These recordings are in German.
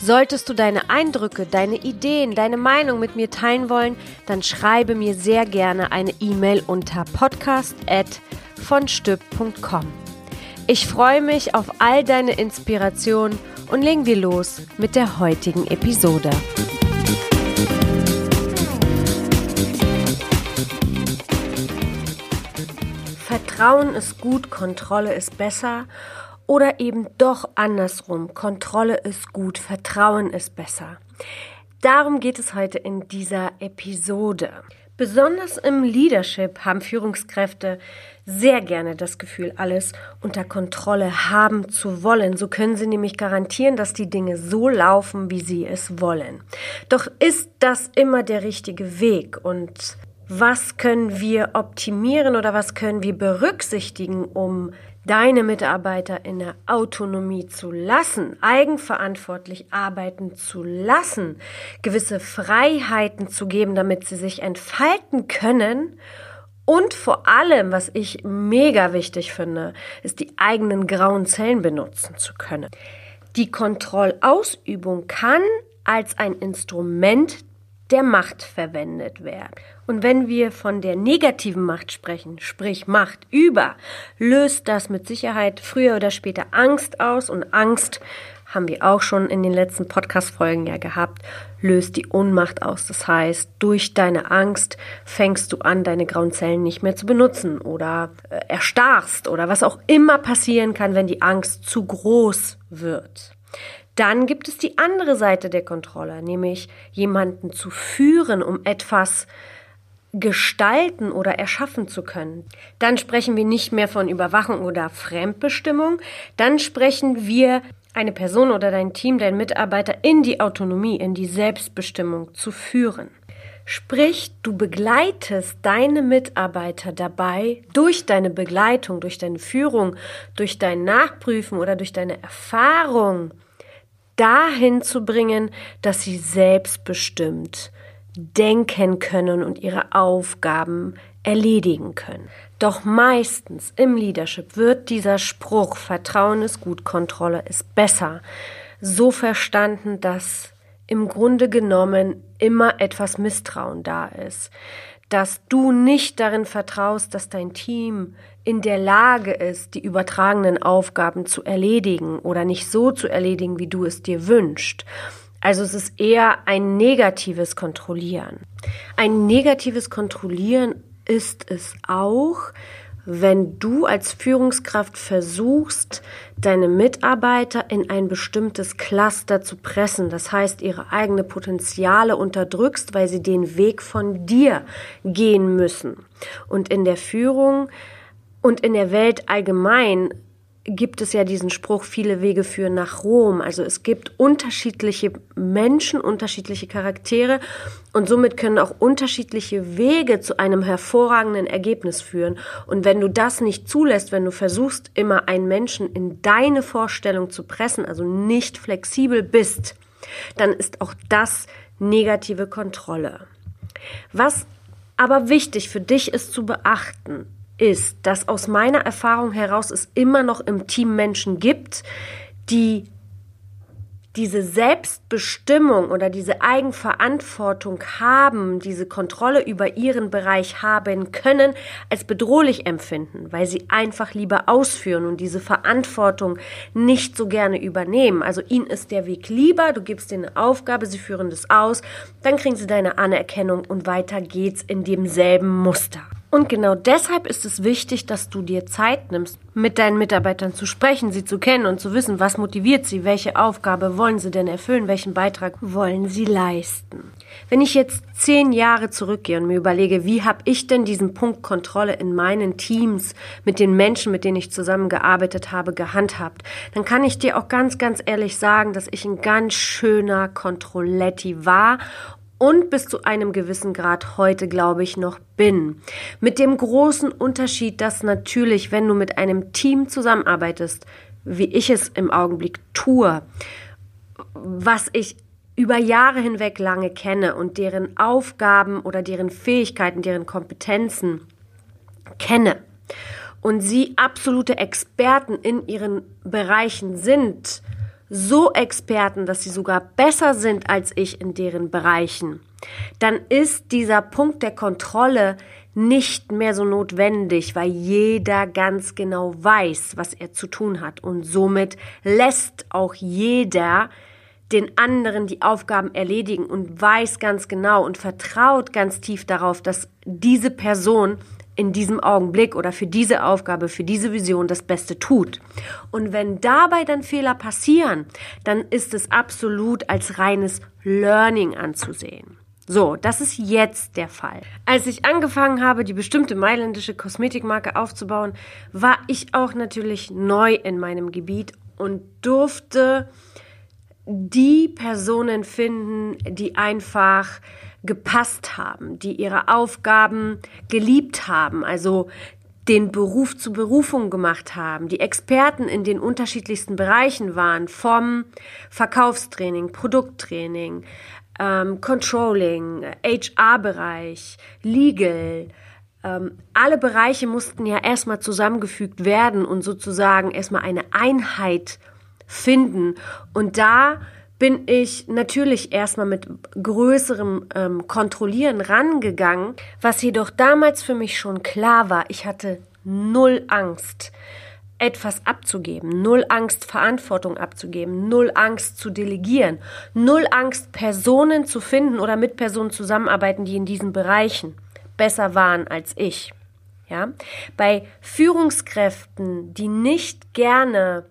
Solltest du deine Eindrücke, deine Ideen, deine Meinung mit mir teilen wollen, dann schreibe mir sehr gerne eine E-Mail unter podcast@vonstück.com. Ich freue mich auf all deine Inspirationen und legen wir los mit der heutigen Episode. Vertrauen ist gut, Kontrolle ist besser oder eben doch andersrum. Kontrolle ist gut, Vertrauen ist besser. Darum geht es heute in dieser Episode. Besonders im Leadership haben Führungskräfte sehr gerne das Gefühl, alles unter Kontrolle haben zu wollen. So können sie nämlich garantieren, dass die Dinge so laufen, wie sie es wollen. Doch ist das immer der richtige Weg? Und was können wir optimieren oder was können wir berücksichtigen, um deine Mitarbeiter in der Autonomie zu lassen, eigenverantwortlich arbeiten zu lassen, gewisse Freiheiten zu geben, damit sie sich entfalten können und vor allem, was ich mega wichtig finde, ist die eigenen grauen Zellen benutzen zu können. Die Kontrollausübung kann als ein Instrument der Macht verwendet werden. Und wenn wir von der negativen Macht sprechen, sprich Macht über, löst das mit Sicherheit früher oder später Angst aus und Angst haben wir auch schon in den letzten Podcast-Folgen ja gehabt, löst die Ohnmacht aus. Das heißt, durch deine Angst fängst du an, deine grauen Zellen nicht mehr zu benutzen oder äh, erstarrst oder was auch immer passieren kann, wenn die Angst zu groß wird. Dann gibt es die andere Seite der Kontrolle, nämlich jemanden zu führen, um etwas gestalten oder erschaffen zu können. Dann sprechen wir nicht mehr von Überwachung oder Fremdbestimmung, dann sprechen wir eine Person oder dein Team, dein Mitarbeiter in die Autonomie, in die Selbstbestimmung zu führen. Sprich, du begleitest deine Mitarbeiter dabei, durch deine Begleitung, durch deine Führung, durch dein Nachprüfen oder durch deine Erfahrung dahin zu bringen, dass sie selbstbestimmt denken können und ihre Aufgaben erledigen können. Doch meistens im Leadership wird dieser Spruch Vertrauen ist gut, Kontrolle ist besser so verstanden, dass im Grunde genommen immer etwas Misstrauen da ist, dass du nicht darin vertraust, dass dein Team in der Lage ist, die übertragenen Aufgaben zu erledigen oder nicht so zu erledigen, wie du es dir wünschst. Also es ist eher ein negatives Kontrollieren. Ein negatives Kontrollieren ist es auch, wenn du als Führungskraft versuchst, deine Mitarbeiter in ein bestimmtes Cluster zu pressen, das heißt ihre eigene Potenziale unterdrückst, weil sie den Weg von dir gehen müssen. Und in der Führung und in der Welt allgemein gibt es ja diesen Spruch, viele Wege führen nach Rom. Also es gibt unterschiedliche Menschen, unterschiedliche Charaktere und somit können auch unterschiedliche Wege zu einem hervorragenden Ergebnis führen. Und wenn du das nicht zulässt, wenn du versuchst, immer einen Menschen in deine Vorstellung zu pressen, also nicht flexibel bist, dann ist auch das negative Kontrolle. Was aber wichtig für dich ist zu beachten, ist, dass aus meiner Erfahrung heraus es immer noch im Team Menschen gibt, die diese Selbstbestimmung oder diese Eigenverantwortung haben, diese Kontrolle über ihren Bereich haben können, als bedrohlich empfinden, weil sie einfach lieber ausführen und diese Verantwortung nicht so gerne übernehmen. Also ihnen ist der Weg lieber, du gibst ihnen eine Aufgabe, sie führen das aus, dann kriegen sie deine Anerkennung und weiter geht's in demselben Muster. Und genau deshalb ist es wichtig, dass du dir Zeit nimmst, mit deinen Mitarbeitern zu sprechen, sie zu kennen und zu wissen, was motiviert sie, welche Aufgabe wollen sie denn erfüllen, welchen Beitrag wollen sie leisten. Wenn ich jetzt zehn Jahre zurückgehe und mir überlege, wie habe ich denn diesen Punkt Kontrolle in meinen Teams mit den Menschen, mit denen ich zusammengearbeitet habe, gehandhabt, dann kann ich dir auch ganz, ganz ehrlich sagen, dass ich ein ganz schöner Kontrolletti war und bis zu einem gewissen Grad heute, glaube ich, noch bin. Mit dem großen Unterschied, dass natürlich, wenn du mit einem Team zusammenarbeitest, wie ich es im Augenblick tue, was ich über Jahre hinweg lange kenne und deren Aufgaben oder deren Fähigkeiten, deren Kompetenzen kenne und sie absolute Experten in ihren Bereichen sind, so Experten, dass sie sogar besser sind als ich in deren Bereichen, dann ist dieser Punkt der Kontrolle nicht mehr so notwendig, weil jeder ganz genau weiß, was er zu tun hat. Und somit lässt auch jeder den anderen die Aufgaben erledigen und weiß ganz genau und vertraut ganz tief darauf, dass diese Person in diesem Augenblick oder für diese Aufgabe, für diese Vision das Beste tut. Und wenn dabei dann Fehler passieren, dann ist es absolut als reines Learning anzusehen. So, das ist jetzt der Fall. Als ich angefangen habe, die bestimmte mailändische Kosmetikmarke aufzubauen, war ich auch natürlich neu in meinem Gebiet und durfte die Personen finden, die einfach gepasst haben, die ihre Aufgaben geliebt haben, also den Beruf zu Berufung gemacht haben, die Experten in den unterschiedlichsten Bereichen waren, vom Verkaufstraining, Produkttraining, ähm, Controlling, HR-Bereich, Legal. Ähm, alle Bereiche mussten ja erstmal zusammengefügt werden und sozusagen erstmal eine Einheit finden. Und da bin ich natürlich erstmal mit größerem ähm, Kontrollieren rangegangen, was jedoch damals für mich schon klar war, ich hatte null Angst, etwas abzugeben, null Angst, Verantwortung abzugeben, null Angst zu delegieren, null Angst, Personen zu finden oder mit Personen zusammenarbeiten, die in diesen Bereichen besser waren als ich. Ja, bei Führungskräften, die nicht gerne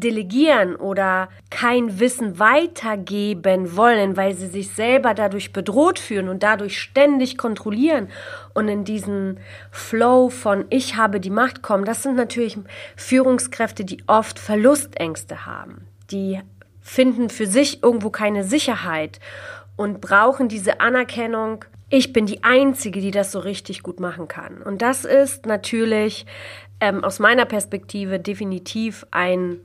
delegieren oder kein Wissen weitergeben wollen, weil sie sich selber dadurch bedroht fühlen und dadurch ständig kontrollieren und in diesen Flow von ich habe die Macht kommen, das sind natürlich Führungskräfte, die oft Verlustängste haben. Die finden für sich irgendwo keine Sicherheit und brauchen diese Anerkennung, ich bin die Einzige, die das so richtig gut machen kann. Und das ist natürlich ähm, aus meiner Perspektive definitiv ein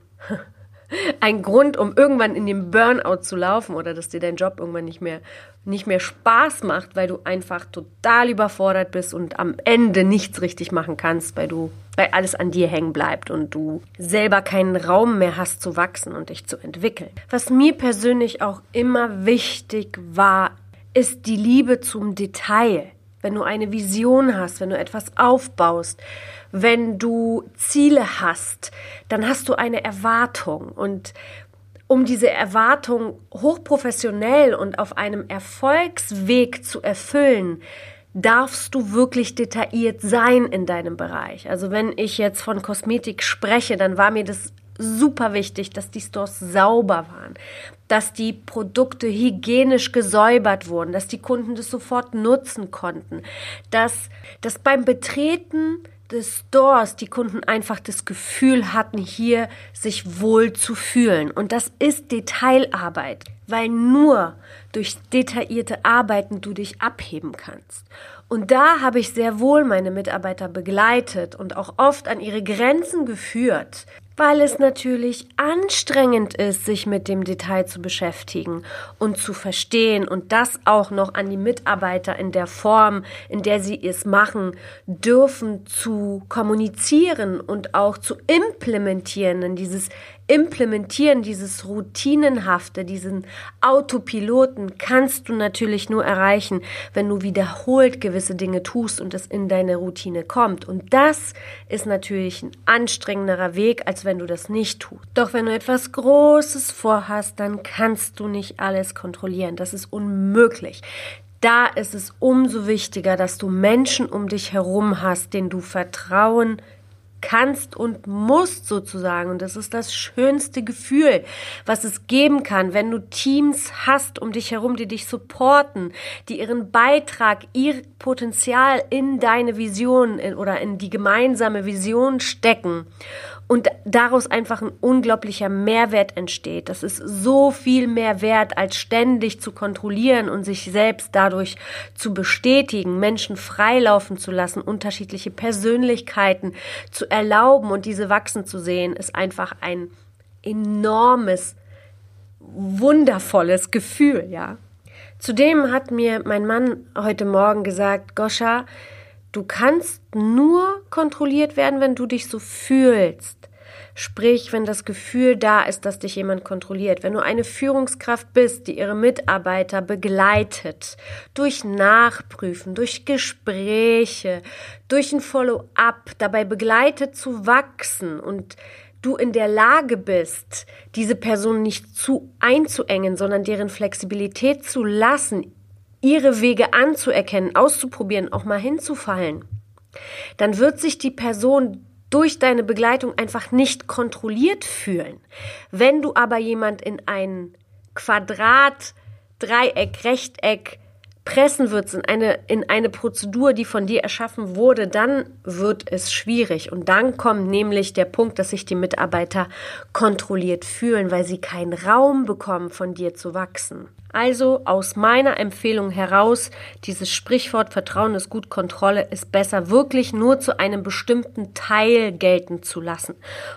ein Grund, um irgendwann in den Burnout zu laufen oder dass dir dein Job irgendwann nicht mehr, nicht mehr Spaß macht, weil du einfach total überfordert bist und am Ende nichts richtig machen kannst, weil du, weil alles an dir hängen bleibt und du selber keinen Raum mehr hast zu wachsen und dich zu entwickeln. Was mir persönlich auch immer wichtig war, ist die Liebe zum Detail wenn du eine Vision hast, wenn du etwas aufbaust, wenn du Ziele hast, dann hast du eine Erwartung und um diese Erwartung hochprofessionell und auf einem Erfolgsweg zu erfüllen, darfst du wirklich detailliert sein in deinem Bereich. Also wenn ich jetzt von Kosmetik spreche, dann war mir das super wichtig, dass die Stores sauber waren, dass die Produkte hygienisch gesäubert wurden, dass die Kunden das sofort nutzen konnten, dass, dass beim Betreten des Stores die Kunden einfach das Gefühl hatten, hier sich wohl zu fühlen. Und das ist Detailarbeit, weil nur durch detaillierte Arbeiten du dich abheben kannst. Und da habe ich sehr wohl meine Mitarbeiter begleitet und auch oft an ihre Grenzen geführt, weil es natürlich anstrengend ist, sich mit dem Detail zu beschäftigen und zu verstehen und das auch noch an die Mitarbeiter in der Form, in der sie es machen, dürfen zu kommunizieren und auch zu implementieren. Denn dieses Implementieren, dieses Routinenhafte, diesen Autopiloten kannst du natürlich nur erreichen, wenn du wiederholt gewisse Dinge tust und es in deine Routine kommt. Und das ist natürlich ein anstrengenderer Weg, als wenn du das nicht tust. Doch wenn du etwas Großes vorhast, dann kannst du nicht alles kontrollieren. Das ist unmöglich da ist es umso wichtiger, dass du Menschen um dich herum hast, denen du Vertrauen kannst und musst sozusagen. Und das ist das schönste Gefühl, was es geben kann, wenn du Teams hast um dich herum, die dich supporten, die ihren Beitrag, ihr Potenzial in deine Vision oder in die gemeinsame Vision stecken und daraus einfach ein unglaublicher Mehrwert entsteht. Das ist so viel mehr wert, als ständig zu kontrollieren und sich selbst dadurch zu bestätigen, Menschen freilaufen zu lassen, unterschiedliche Persönlichkeiten zu erlauben und diese wachsen zu sehen, ist einfach ein enormes, wundervolles Gefühl, ja. Zudem hat mir mein Mann heute Morgen gesagt, Goscha, du kannst nur kontrolliert werden, wenn du dich so fühlst. Sprich, wenn das Gefühl da ist, dass dich jemand kontrolliert. Wenn du eine Führungskraft bist, die ihre Mitarbeiter begleitet, durch Nachprüfen, durch Gespräche, durch ein Follow-up, dabei begleitet zu wachsen und du in der Lage bist, diese Person nicht zu einzuengen, sondern deren Flexibilität zu lassen, ihre Wege anzuerkennen, auszuprobieren, auch mal hinzufallen, dann wird sich die Person durch deine Begleitung einfach nicht kontrolliert fühlen. Wenn du aber jemand in ein Quadrat, Dreieck, Rechteck, pressen würdest in eine, in eine Prozedur, die von dir erschaffen wurde, dann wird es schwierig. Und dann kommt nämlich der Punkt, dass sich die Mitarbeiter kontrolliert fühlen, weil sie keinen Raum bekommen, von dir zu wachsen. Also aus meiner Empfehlung heraus, dieses Sprichwort Vertrauen ist gut, Kontrolle ist besser, wirklich nur zu einem bestimmten Teil gelten zu lassen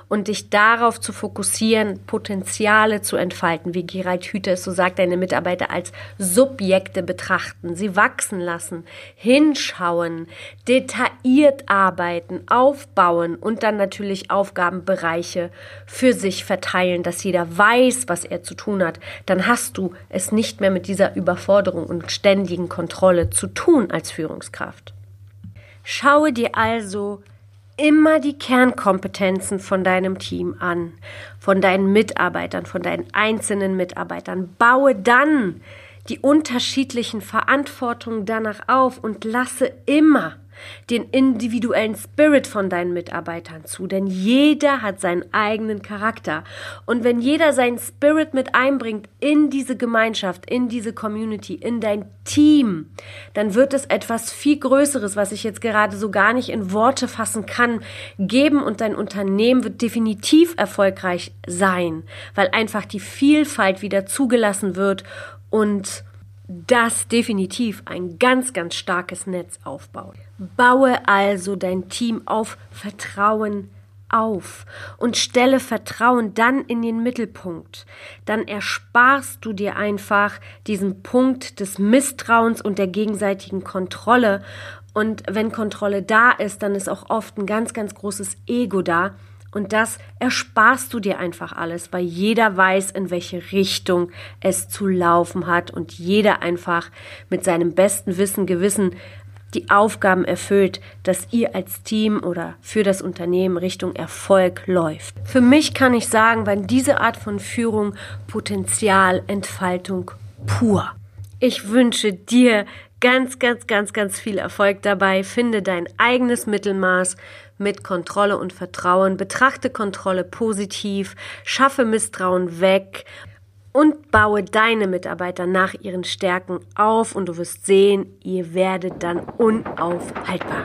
und dich darauf zu fokussieren, Potenziale zu entfalten, wie Gerald Hüther es so sagt, deine Mitarbeiter als Subjekte betrachten, sie wachsen lassen, hinschauen, detailliert arbeiten, aufbauen und dann natürlich Aufgabenbereiche für sich verteilen, dass jeder weiß, was er zu tun hat. Dann hast du es nicht nicht mehr mit dieser Überforderung und ständigen Kontrolle zu tun als Führungskraft. Schaue dir also immer die Kernkompetenzen von deinem Team an, von deinen Mitarbeitern, von deinen einzelnen Mitarbeitern. Baue dann die unterschiedlichen Verantwortungen danach auf und lasse immer den individuellen Spirit von deinen Mitarbeitern zu, denn jeder hat seinen eigenen Charakter. Und wenn jeder seinen Spirit mit einbringt in diese Gemeinschaft, in diese Community, in dein Team, dann wird es etwas viel Größeres, was ich jetzt gerade so gar nicht in Worte fassen kann, geben und dein Unternehmen wird definitiv erfolgreich sein, weil einfach die Vielfalt wieder zugelassen wird und das definitiv ein ganz, ganz starkes Netz aufbaut. Baue also dein Team auf Vertrauen auf und stelle Vertrauen dann in den Mittelpunkt. Dann ersparst du dir einfach diesen Punkt des Misstrauens und der gegenseitigen Kontrolle. Und wenn Kontrolle da ist, dann ist auch oft ein ganz, ganz großes Ego da und das ersparst du dir einfach alles, weil jeder weiß, in welche Richtung es zu laufen hat und jeder einfach mit seinem besten Wissen, Gewissen die Aufgaben erfüllt, dass ihr als Team oder für das Unternehmen Richtung Erfolg läuft. Für mich kann ich sagen, weil diese Art von Führung Potenzialentfaltung pur. Ich wünsche dir ganz, ganz, ganz, ganz viel Erfolg dabei. Finde dein eigenes Mittelmaß mit Kontrolle und Vertrauen. Betrachte Kontrolle positiv, schaffe Misstrauen weg und baue deine Mitarbeiter nach ihren Stärken auf und du wirst sehen, ihr werdet dann unaufhaltbar.